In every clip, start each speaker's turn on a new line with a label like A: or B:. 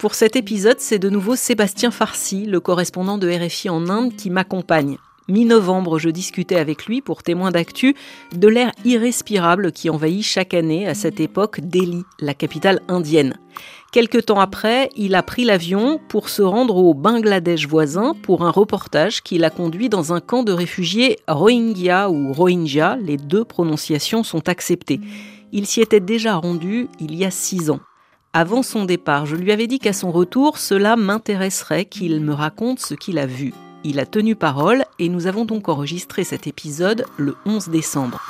A: Pour cet épisode, c'est de nouveau Sébastien Farsi, le correspondant de RFI en Inde, qui m'accompagne. Mi-novembre, je discutais avec lui pour témoin d'actu de l'air irrespirable qui envahit chaque année à cette époque Delhi, la capitale indienne. Quelque temps après, il a pris l'avion pour se rendre au Bangladesh voisin pour un reportage qui l'a conduit dans un camp de réfugiés Rohingya ou Rohingya, les deux prononciations sont acceptées. Il s'y était déjà rendu il y a six ans. Avant son départ, je lui avais dit qu'à son retour, cela m'intéresserait qu'il me raconte ce qu'il a vu. Il a tenu parole et nous avons donc enregistré cet épisode le 11 décembre.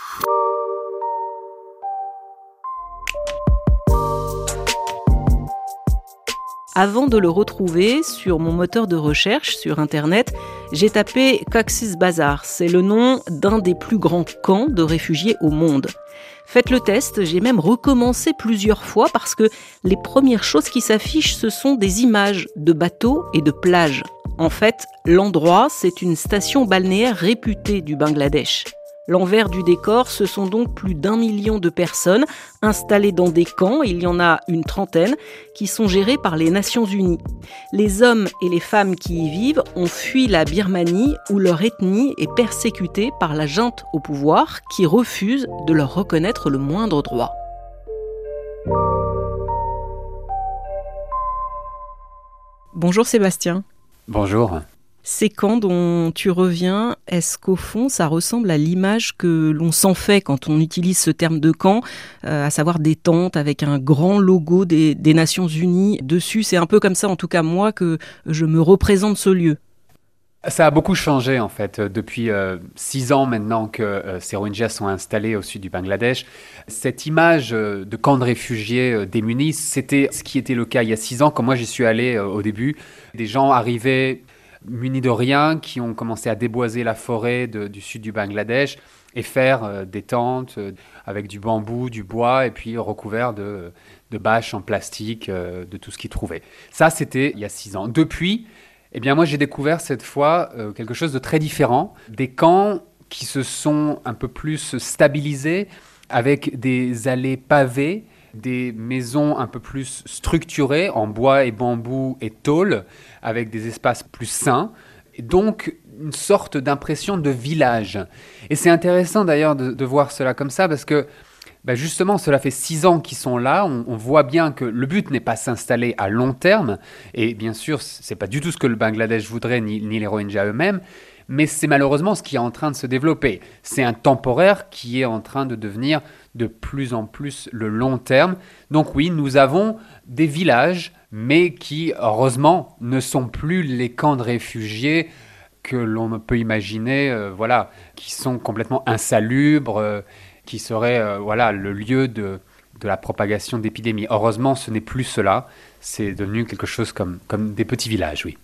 A: Avant de le retrouver sur mon moteur de recherche sur Internet, j'ai tapé Cox's Bazar. C'est le nom d'un des plus grands camps de réfugiés au monde. Faites le test, j'ai même recommencé plusieurs fois parce que les premières choses qui s'affichent, ce sont des images de bateaux et de plages. En fait, l'endroit, c'est une station balnéaire réputée du Bangladesh. L'envers du décor, ce sont donc plus d'un million de personnes installées dans des camps, il y en a une trentaine, qui sont gérés par les Nations Unies. Les hommes et les femmes qui y vivent ont fui la Birmanie où leur ethnie est persécutée par la junte au pouvoir qui refuse de leur reconnaître le moindre droit. Bonjour Sébastien.
B: Bonjour.
A: Ces camps dont tu reviens, est-ce qu'au fond ça ressemble à l'image que l'on s'en fait quand on utilise ce terme de camp, euh, à savoir des tentes avec un grand logo des, Nations Unies dessus? C'est un peu comme ça, en tout cas moi, que je me représente ce lieu.
B: Ça a beaucoup changé en fait depuis euh, six ans maintenant que euh, ces Rohingyas sont installés au sud du Bangladesh. Cette image de camp de réfugiés démunis, c'était ce qui était le cas il y a six ans quand moi j'y suis allé au début. Des gens arrivaient munis de rien, qui ont commencé à déboiser la forêt du sud du Bangladesh et faire euh, des tentes euh, avec du bambou, du bois, et puis recouverts de, bâches en plastique, euh, de tout ce qu'ils trouvaient. Ça, c'était il y a six ans. Depuis, eh bien, moi, j'ai découvert cette fois quelque chose de très différent. Des camps qui se sont un peu plus stabilisés, avec des allées pavées, des maisons un peu plus structurées en bois et bambou et tôle, avec des espaces plus sains. Et donc une sorte d'impression de village. Et c'est intéressant d'ailleurs de, voir cela comme ça parce que bah, justement, cela fait six ans qu'ils sont là. On, voit bien que le but n'est pas s'installer à long terme. Et bien sûr, c'est pas du tout ce que le Bangladesh voudrait, ni, ni les Rohingyas eux-mêmes mais c'est malheureusement ce qui est en train de se développer. C'est un temporaire qui est en train de devenir de plus en plus le long terme. Donc oui, nous avons des villages, mais qui, heureusement, ne sont plus les camps de réfugiés que l'on peut imaginer, euh, voilà, qui sont complètement insalubres, euh, qui seraient euh, voilà, le lieu de, de la propagation d'épidémies. Heureusement, ce n'est plus cela. C'est devenu quelque chose comme, comme des petits villages, oui.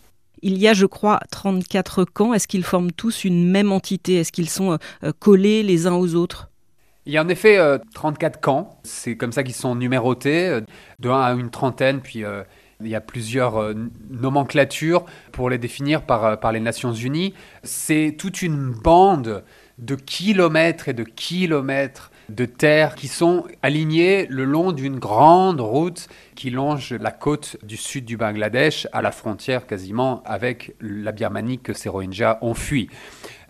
A: Il y a, je crois, 34 camps. Est-ce qu'ils forment tous une même entité? Est-ce qu'ils sont euh, collés les uns aux autres?
B: Il y a en effet 34 euh, camps, c'est comme ça qu'ils sont numérotés, euh, de 1 à une trentaine, puis il y a plusieurs nomenclatures pour les définir par, par les Nations Unies. C'est toute une bande de kilomètres et de kilomètres de terre qui sont alignés le long d'une grande route qui longe la côte du sud du Bangladesh à la frontière quasiment avec la Birmanie que ces Rohingyas ont fui.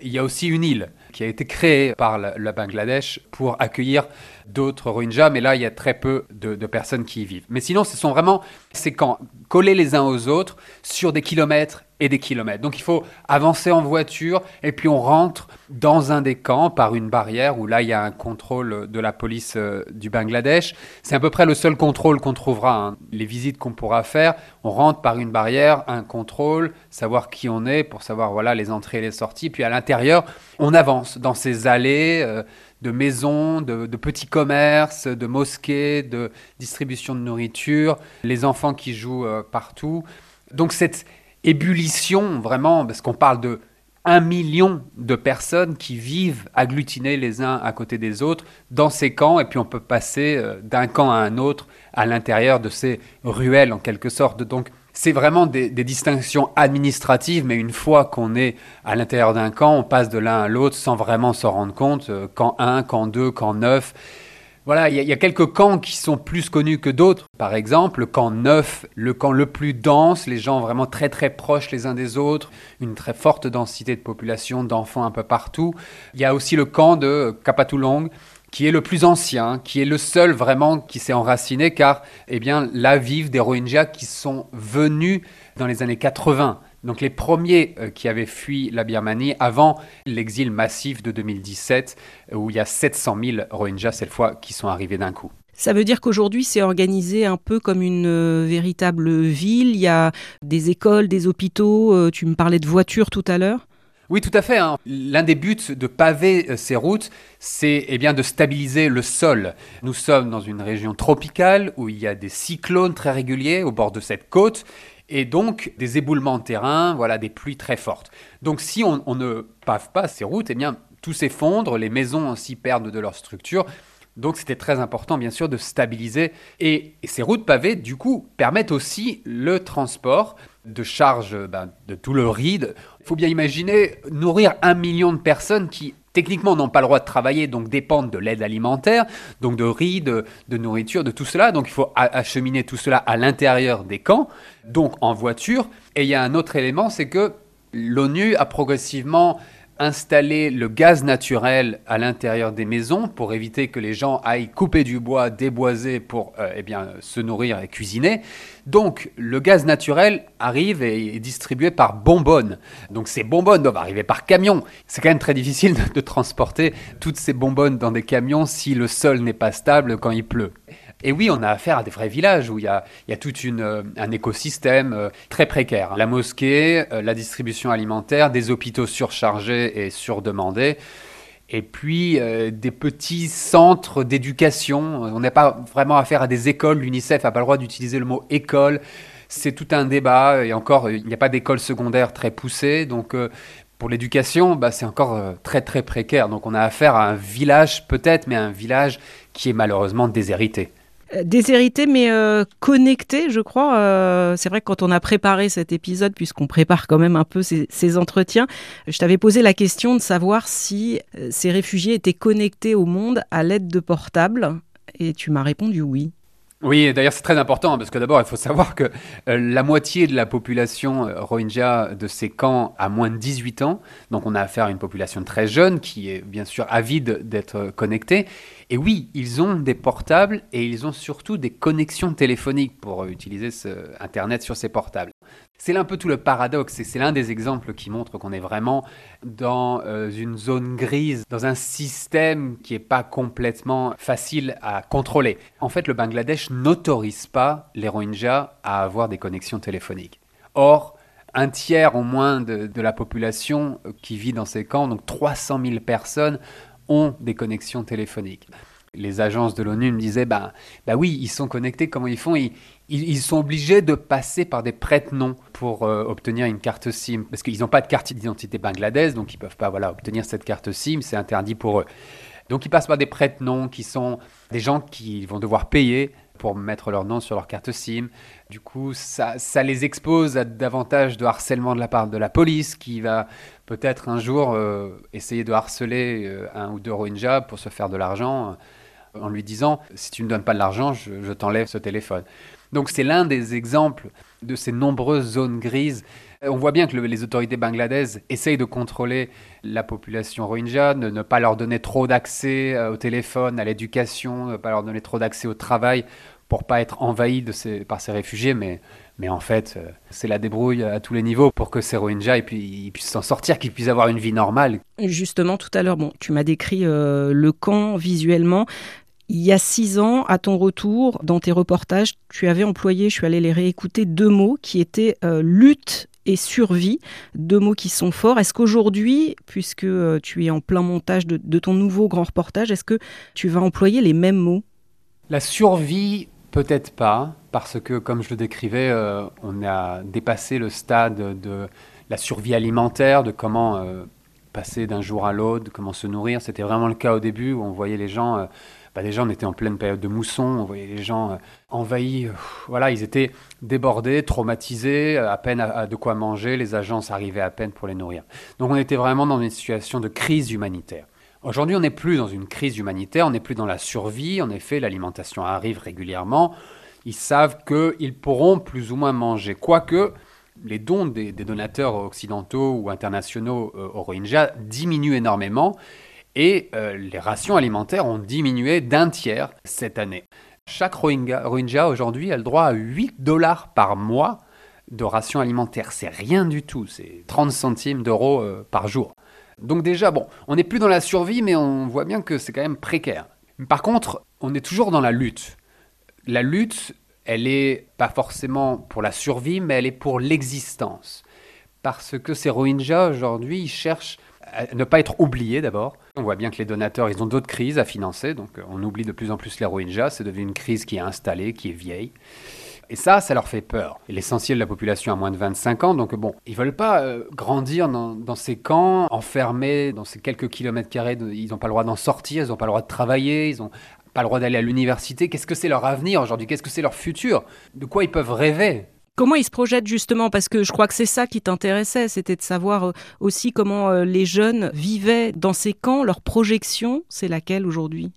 B: Il y a aussi une île qui a été créée par le Bangladesh pour accueillir d'autres Rohingyas, mais là, il y a très peu de, personnes qui y vivent. Mais sinon, ce sont vraiment ces camps collés les uns aux autres sur des kilomètres et des kilomètres. Donc il faut avancer en voiture et puis on rentre dans un des camps par une barrière où là il y a un contrôle de la police euh, du Bangladesh. C'est à peu près le seul contrôle qu'on trouvera. Hein. Les visites qu'on pourra faire, on rentre par une barrière, un contrôle, savoir qui on est pour savoir voilà les entrées et les sorties. Puis à l'intérieur, on avance dans ces allées. Euh, de maisons, de, petits commerces, de mosquées, de distribution de nourriture, les enfants qui jouent euh, partout. Donc cette ébullition, vraiment, parce qu'on parle de un million de personnes qui vivent agglutinées les uns à côté des autres dans ces camps, et puis on peut passer euh, d'un camp à un autre à l'intérieur de ces ruelles en quelque sorte. Donc c'est vraiment des, distinctions administratives, mais une fois qu'on est à l'intérieur d'un camp, on passe de l'un à l'autre sans vraiment s'en rendre compte. Euh, camp 1, camp 2, camp 9. Voilà, il y, a quelques camps qui sont plus connus que d'autres. Par exemple, le camp 9, le camp le plus dense, les gens vraiment très très proches les uns des autres, une très forte densité de population, d'enfants un peu partout. Il y a aussi le camp de Kapatulong, qui est le plus ancien, qui est le seul vraiment qui s'est enraciné, car eh bien, là vivent des Rohingyas qui sont venus dans les années 80. Donc les premiers euh, qui avaient fui la Birmanie avant l'exil massif de 2017, où il y a 700 000 Rohingyas cette fois qui sont arrivés d'un coup.
A: Ça veut dire qu'aujourd'hui, c'est organisé un peu comme une euh, véritable ville. Il y a des écoles, des hôpitaux. Euh, tu me parlais de voitures tout à l'heure.
B: Oui, tout à fait. Hein. L'un des buts de paver ces routes, c'est eh bien de stabiliser le sol. Nous sommes dans une région tropicale où il y a des cyclones très réguliers au bord de cette côte et donc des éboulements de terrain, voilà, des pluies très fortes. Donc si on, ne pave pas ces routes, eh bien tout s'effondre, les maisons aussi perdent de leur structure. Donc c'était très important bien sûr de stabiliser. Et, ces routes pavées, du coup, permettent aussi le transport de charges ben, de tout le riz. Il faut bien imaginer nourrir un million de personnes qui techniquement n'ont pas le droit de travailler, donc dépendent de l'aide alimentaire, donc de riz, de, nourriture, de tout cela. Donc il faut acheminer tout cela à l'intérieur des camps, donc en voiture. Et il y a un autre élément, c'est que l'ONU a progressivement installer le gaz naturel à l'intérieur des maisons pour éviter que les gens aillent couper du bois, déboiser pour euh, eh bien, se nourrir et cuisiner. Donc le gaz naturel arrive et est distribué par bonbonnes. Donc ces bonbonnes doivent arriver par camion. C'est quand même très difficile de transporter toutes ces bonbonnes dans des camions si le sol n'est pas stable quand il pleut. Et oui, on a affaire à des vrais villages où il y a, tout euh, un écosystème euh, très précaire. La mosquée, euh, la distribution alimentaire, des hôpitaux surchargés et surdemandés et puis des petits centres d'éducation. On n'a pas vraiment affaire à des écoles. L'UNICEF n'a pas le droit d'utiliser le mot école. C'est tout un débat. Et encore, il n'y a pas d'école secondaire très poussée. Donc, pour l'éducation, bah, c'est encore très très précaire. Donc, on a affaire à un village peut-être, mais un village qui est malheureusement déshérité.
A: Euh, déshérité mais euh, connecté, je crois. Euh, c'est vrai que quand on a préparé cet épisode, puisqu'on prépare quand même un peu ces, ces entretiens, je t'avais posé la question de savoir si ces réfugiés étaient connectés au monde à l'aide de portables, et tu m'as répondu oui.
B: Oui, d'ailleurs c'est très important hein, parce que d'abord il faut savoir que euh, la moitié de la population euh, rohingya de ces camps a moins de 18 ans, donc on a affaire à une population très jeune qui est bien sûr avide d'être connectée. Et oui, ils ont des portables et ils ont surtout des connexions téléphoniques pour utiliser ce Internet sur ces portables. C'est un peu tout le paradoxe et c'est l'un des exemples qui montre qu'on est vraiment dans euh, une zone grise, dans un système qui n'est pas complètement facile à contrôler. En fait, le Bangladesh n'autorise pas les Rohingyas à avoir des connexions téléphoniques. Or, un tiers au moins de la population qui vit dans ces camps, donc 300 000 personnes, ont des connexions téléphoniques les agences de l'ONU me disaient bah, bah oui, ils sont connectés, comment ils font? Ils, sont obligés de passer par des prête-noms pour euh, obtenir une carte SIM, parce qu'ils n'ont pas de carte d'identité bangladaise, donc ils ne peuvent pas voilà, obtenir cette carte SIM, c'est interdit pour eux. Donc ils passent par des prête-noms qui sont des gens qui vont devoir payer pour mettre leur nom sur leur carte SIM. Du coup, ça, les expose à davantage de harcèlement de la part de la police qui va peut-être un jour euh, essayer de harceler euh, un ou deux Rohingyas pour se faire de l'argent en lui disant si tu ne donnes pas de l'argent, je, t'enlève ce téléphone. Donc c'est l'un des exemples de ces nombreuses zones grises. On voit bien que les autorités bangladaises essayent de contrôler la population rohingya, de ne pas leur donner trop d'accès euh, au téléphone, à l'éducation, ne pas leur donner trop d'accès au travail pour pas être envahis par ces réfugiés, mais, mais en fait, euh, c'est la débrouille à tous les niveaux pour que ces Rohingyas puissent s'en sortir, qu'ils puissent avoir une vie normale.
A: Justement, tout à l'heure, bon, tu m'as décrit euh, le camp visuellement. Il y a six ans, à ton retour, dans tes reportages, tu avais employé, je suis allée les réécouter, deux mots qui étaient euh, lutte et survie, deux mots qui sont forts. Est-ce qu'aujourd'hui, puisque euh, tu es en plein montage de, ton nouveau grand reportage, est-ce que tu vas employer les mêmes mots?
B: La survie, peut-être pas, parce que comme je le décrivais, euh, on a dépassé le stade de la survie alimentaire, de comment passer d'un jour à l'autre, comment se nourrir. C'était vraiment le cas au début où on voyait les gens bah, déjà on était en pleine période de mousson, on voyait les gens euh, envahis, euh, voilà, ils étaient débordés, traumatisés, euh, à peine de quoi manger, les agences arrivaient à peine pour les nourrir. Donc on était vraiment dans une situation de crise humanitaire. Aujourd'hui, on n'est plus dans une crise humanitaire, on n'est plus dans la survie. En effet, l'alimentation arrive régulièrement. Ils savent qu'ils pourront plus ou moins manger. Quoique, les dons des, donateurs occidentaux ou internationaux euh, au Rohingya diminuent énormément et euh, les rations alimentaires ont diminué d'un tiers cette année. Chaque Rohingya, aujourd'hui a le droit à 8 dollars par mois de rations alimentaires. C'est rien du tout, c'est 30 centimes d'euros euh, par jour. Donc déjà, bon, on n'est plus dans la survie, mais on voit bien que c'est quand même précaire. Par contre, on est toujours dans la lutte. La lutte, elle est pas forcément pour la survie, mais elle est pour l'existence. Parce que ces Rohingyas, aujourd'hui, ils cherchent ne pas être oubliés d'abord. On voit bien que les donateurs, ils ont d'autres crises à financer, donc on oublie de plus en plus les Rohingyas. C'est devenu une crise qui est installée, qui est vieille. Et ça, ça leur fait peur. L'essentiel de la population a moins de 25 ans, donc bon, ils veulent pas euh, grandir dans, ces camps, enfermés dans ces quelques kilomètres carrés. ils n'ont pas le droit d'en sortir, ils n'ont pas le droit de travailler, ils n'ont pas le droit d'aller à l'université. Qu'est-ce que c'est leur avenir aujourd'hui? Qu'est-ce que c'est leur futur? De quoi ils peuvent rêver?
A: Comment ils se projettent justement? Parce que je crois que c'est ça qui t'intéressait, c'était de savoir euh, aussi comment euh, les jeunes vivaient dans ces camps. Leur projection, c'est laquelle aujourd'hui?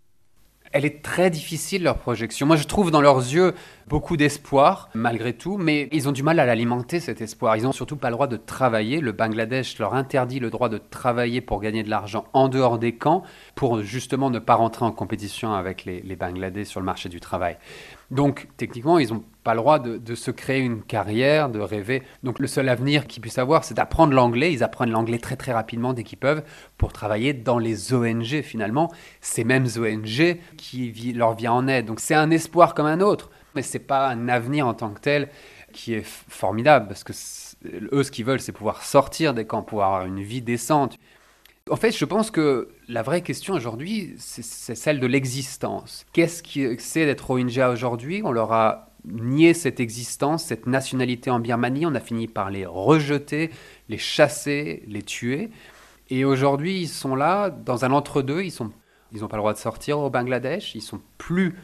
B: Elle est très difficile leur projection. Moi, je trouve dans leurs yeux beaucoup d'espoir, malgré tout, mais ils ont du mal à l'alimenter, cet espoir. Ils n'ont surtout pas le droit de travailler. Le Bangladesh leur interdit le droit de travailler pour gagner de l'argent en dehors des camps, pour justement ne pas rentrer en compétition avec les, les Bangladais sur le marché du travail. Donc, techniquement, ils n'ont pas le droit de, se créer une carrière, de rêver. Donc, le seul avenir qu'ils puissent avoir, c'est d'apprendre l'anglais. Ils apprennent l'anglais très très rapidement dès qu'ils peuvent pour travailler dans les ONG, finalement. Ces mêmes ONG qui leur vient en aide. Donc, c'est un espoir comme un autre. Mais ce n'est pas un avenir en tant que tel qui est formidable parce que eux, ce qu'ils veulent, c'est pouvoir sortir des camps, pouvoir avoir une vie décente. En fait, je pense que la vraie question aujourd'hui, c'est celle de l'existence. Qu'est-ce que c'est d'être Rohingya aujourd'hui? On leur a nié cette existence, cette nationalité en Birmanie. On a fini par les rejeter, les chasser, les tuer. Et aujourd'hui, ils sont là, dans un entre-deux. Ils n'ont pas le droit de sortir au Bangladesh. Ils sont plus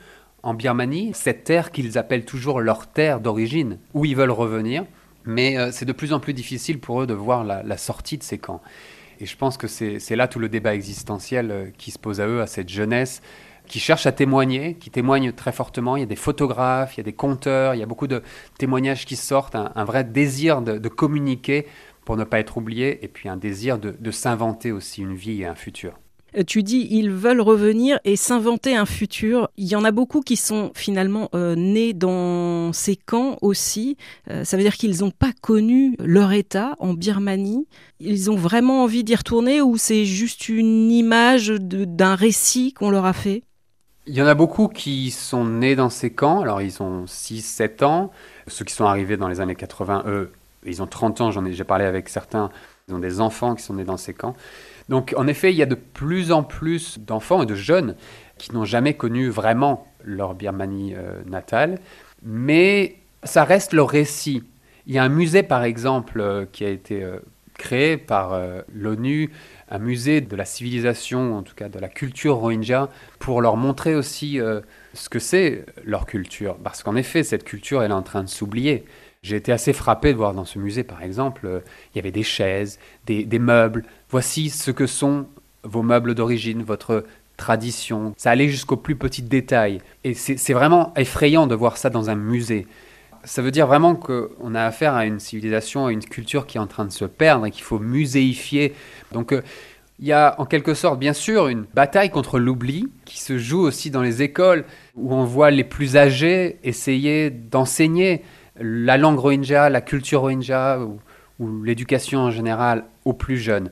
B: en Birmanie, cette terre qu'ils appellent toujours leur terre d'origine, où ils veulent revenir. Mais euh, c'est de plus en plus difficile pour eux de voir la sortie de ces camps. Et je pense que c'est là tout le débat existentiel euh, qui se pose à eux, à cette jeunesse qui cherche à témoigner, qui témoigne très fortement. Il y a des photographes, il y a des conteurs, il y a beaucoup de témoignages qui sortent, un, vrai désir de, communiquer pour ne pas être oublié, et puis un désir de s'inventer aussi une vie et un futur.
A: Euh, tu dis ils veulent revenir et s'inventer un futur. Il y en a beaucoup qui sont finalement euh, nés dans ces camps aussi. Euh, ça veut dire qu'ils n'ont pas connu leur état en Birmanie. Ils ont vraiment envie d'y retourner ou c'est juste une image d'un récit qu'on leur a fait?
B: Il y en a beaucoup qui sont nés dans ces camps, alors ils ont 6-7 ans. Ceux qui sont arrivés dans les années 80, eux, ils ont 30 ans, j'en ai, j'ai parlé avec certains, ils ont des enfants qui sont nés dans ces camps. Donc en effet, il y a de plus en plus d'enfants et de jeunes qui n'ont jamais connu vraiment leur Birmanie euh, natale, mais ça reste leur récit. Il y a un musée par exemple euh, qui a été euh, créé par l'ONU, un musée de la civilisation, en tout cas de la culture rohingya, pour leur montrer aussi ce que c'est leur culture. Parce qu'en effet, cette culture, elle est en train de s'oublier. J'ai été assez frappé de voir dans ce musée, par exemple, euh, il y avait des chaises, des, meubles. Voici ce que sont vos meubles d'origine, votre tradition. Ça allait jusqu'aux plus petits détails. Et c'est vraiment effrayant de voir ça dans un musée. Ça veut dire vraiment qu'on a affaire à une civilisation, à une culture qui est en train de se perdre et qu'il faut muséifier. Donc euh, il y a en quelque sorte, bien sûr, une bataille contre l'oubli qui se joue aussi dans les écoles où on voit les plus âgés essayer d'enseigner la langue rohingya, la culture rohingya ou, l'éducation en général aux plus jeunes.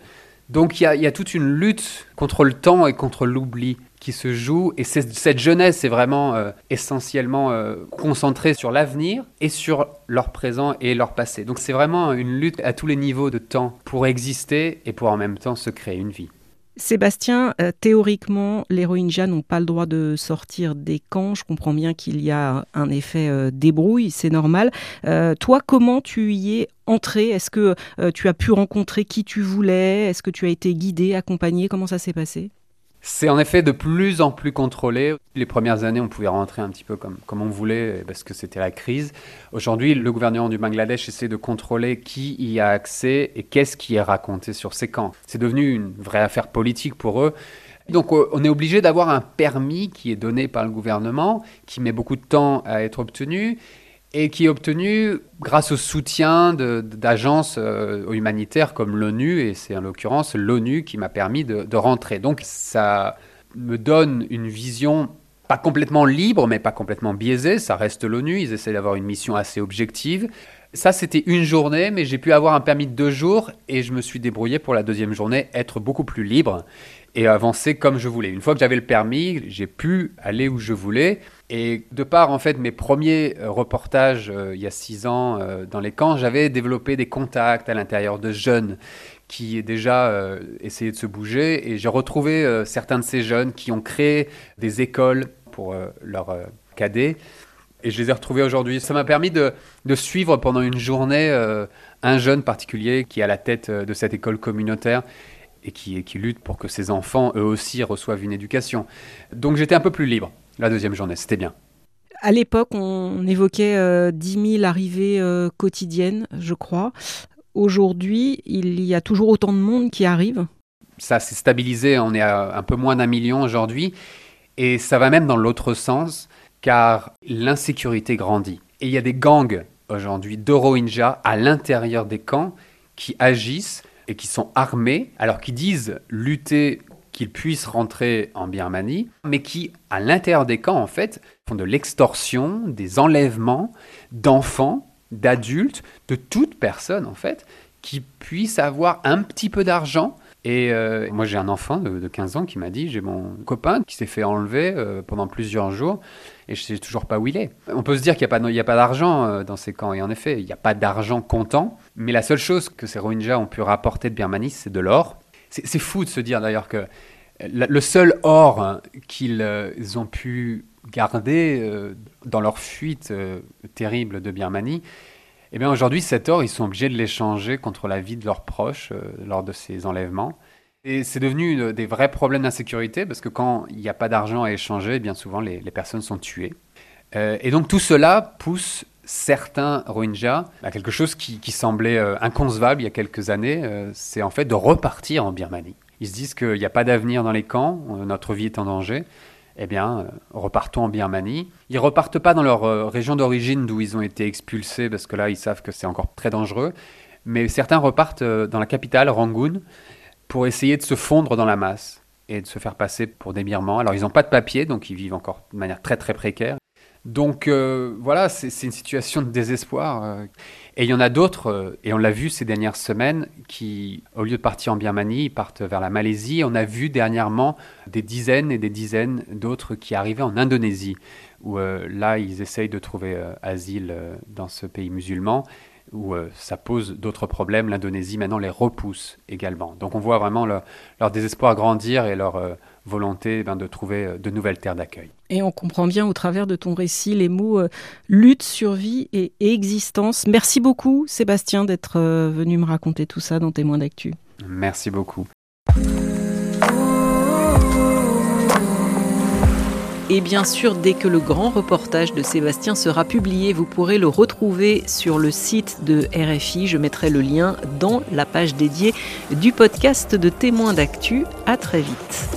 B: Donc il y, a, toute une lutte contre le temps et contre l'oubli qui se joue. Et cette jeunesse est vraiment euh, essentiellement euh, concentrée sur l'avenir et sur leur présent et leur passé. Donc c'est vraiment une lutte à tous les niveaux de temps pour exister et pour en même temps se créer une vie.
A: Sébastien, euh, théoriquement, les Rohingyas n'ont pas le droit de sortir des camps. Je comprends bien qu'il y a un effet débrouille, c'est normal. Toi, comment tu y es entré? Est-ce que tu as pu rencontrer qui tu voulais? Est-ce que tu as été guidé, accompagné? Comment ça s'est passé?
B: C'est en effet de plus en plus contrôlé. Les premières années, on pouvait rentrer un petit peu comme, comme on voulait parce que c'était la crise. Aujourd'hui, le gouvernement du Bangladesh essaie de contrôler qui y a accès et qu'est-ce qui est raconté sur ces camps. C'est devenu une vraie affaire politique pour eux. Donc on est obligé d'avoir un permis qui est donné par le gouvernement, qui met beaucoup de temps à être obtenu et qui est obtenu grâce au soutien d'agences euh, humanitaires comme l'ONU, et c'est en l'occurrence l'ONU qui m'a permis de, de, rentrer. Donc ça me donne une vision pas complètement libre, mais pas complètement biaisée, ça reste l'ONU, ils essaient d'avoir une mission assez objective. Ça, c'était une journée, mais j'ai pu avoir un permis de deux jours et je me suis débrouillé pour la deuxième journée, être beaucoup plus libre et avancer comme je voulais. Une fois que j'avais le permis, j'ai pu aller où je voulais. Et de par en fait mes premiers euh, reportages euh, il y a six ans euh, dans les camps, j'avais développé des contacts à l'intérieur de jeunes qui déjà essayaient de se bouger. Et j'ai retrouvé certains de ces jeunes qui ont créé des écoles pour leurs cadets. Et je les ai retrouvés aujourd'hui. Ça m'a permis de, suivre pendant une journée un jeune particulier qui est à la tête de cette école communautaire et qui lutte pour que ses enfants, eux aussi, reçoivent une éducation. Donc j'étais un peu plus libre la deuxième journée, c'était bien.
A: À l'époque, on évoquait euh, 10 000 arrivées euh, quotidiennes, je crois. Aujourd'hui, il y a toujours autant de monde qui arrive.
B: Ça s'est stabilisé, on est à un peu moins d'un million aujourd'hui. Et ça va même dans l'autre sens, car l'insécurité grandit. Et il y a des gangs aujourd'hui de Rohingyas à l'intérieur des camps qui agissent et qui sont armés, alors qu'ils disent lutter qu'ils puissent rentrer en Birmanie, mais qui, à l'intérieur des camps, en fait, font de l'extorsion, des enlèvements d'enfants, d'adultes, de toute personne, en fait, qui puissent avoir un petit peu d'argent. Et euh, moi, j'ai un enfant de, 15 ans qui m'a dit, j'ai mon copain qui s'est fait enlever euh, pendant plusieurs jours, et je sais toujours pas où il est. On peut se dire qu'il n'y a pas, d'argent euh, dans ces camps, et en effet, il n'y a pas d'argent comptant, mais la seule chose que ces Rohingyas ont pu rapporter de Birmanie, c'est de l'or. C'est fou de se dire d'ailleurs que le seul or hein, qu'ils euh, ont pu garder euh, dans leur fuite euh, terrible de Birmanie, eh bien aujourd'hui cet or, ils sont obligés de l'échanger contre la vie de leurs proches lors de ces enlèvements. Et c'est devenu des vrais problèmes d'insécurité parce que quand il n'y a pas d'argent à échanger, bien souvent les, personnes sont tuées. et donc tout cela pousse certains Rohingyas à quelque chose qui, semblait inconcevable il y a quelques années, c'est en fait de repartir en Birmanie. Ils se disent qu'il n'y a pas d'avenir dans les camps, euh, notre vie est en danger. Eh bien, euh, repartons en Birmanie. Ils repartent pas dans leur euh, région d'origine d'où ils ont été expulsés, parce que là, ils savent que c'est encore très dangereux. Mais certains repartent dans la capitale, Rangoon, pour essayer de se fondre dans la masse et de se faire passer pour des Birmans. Alors, ils n'ont pas de papier, donc ils vivent encore de manière très très précaire. Donc voilà, c'est une situation de désespoir. Et il y en a d'autres, euh, et on l'a vu ces dernières semaines, qui, au lieu de partir en Birmanie, partent vers la Malaisie. On a vu dernièrement des dizaines et des dizaines d'autres qui arrivaient en Indonésie, où euh, là, ils essayent de trouver euh, asile dans ce pays musulman, où ça pose d'autres problèmes. L'Indonésie, maintenant, les repousse également. Donc on voit vraiment leur désespoir grandir et leur volonté ben, de trouver euh, de nouvelles terres d'accueil.
A: Et on comprend bien au travers de ton récit les mots euh, lutte, survie et, existence. Merci beaucoup Sébastien d'être euh, venu me raconter tout ça dans Témoins d'actu.
B: Merci beaucoup.
A: Et bien sûr, dès que le grand reportage de Sébastien sera publié, vous pourrez le retrouver sur le site de RFI. Je mettrai le lien dans la page dédiée du podcast de témoins d'actu. À très vite.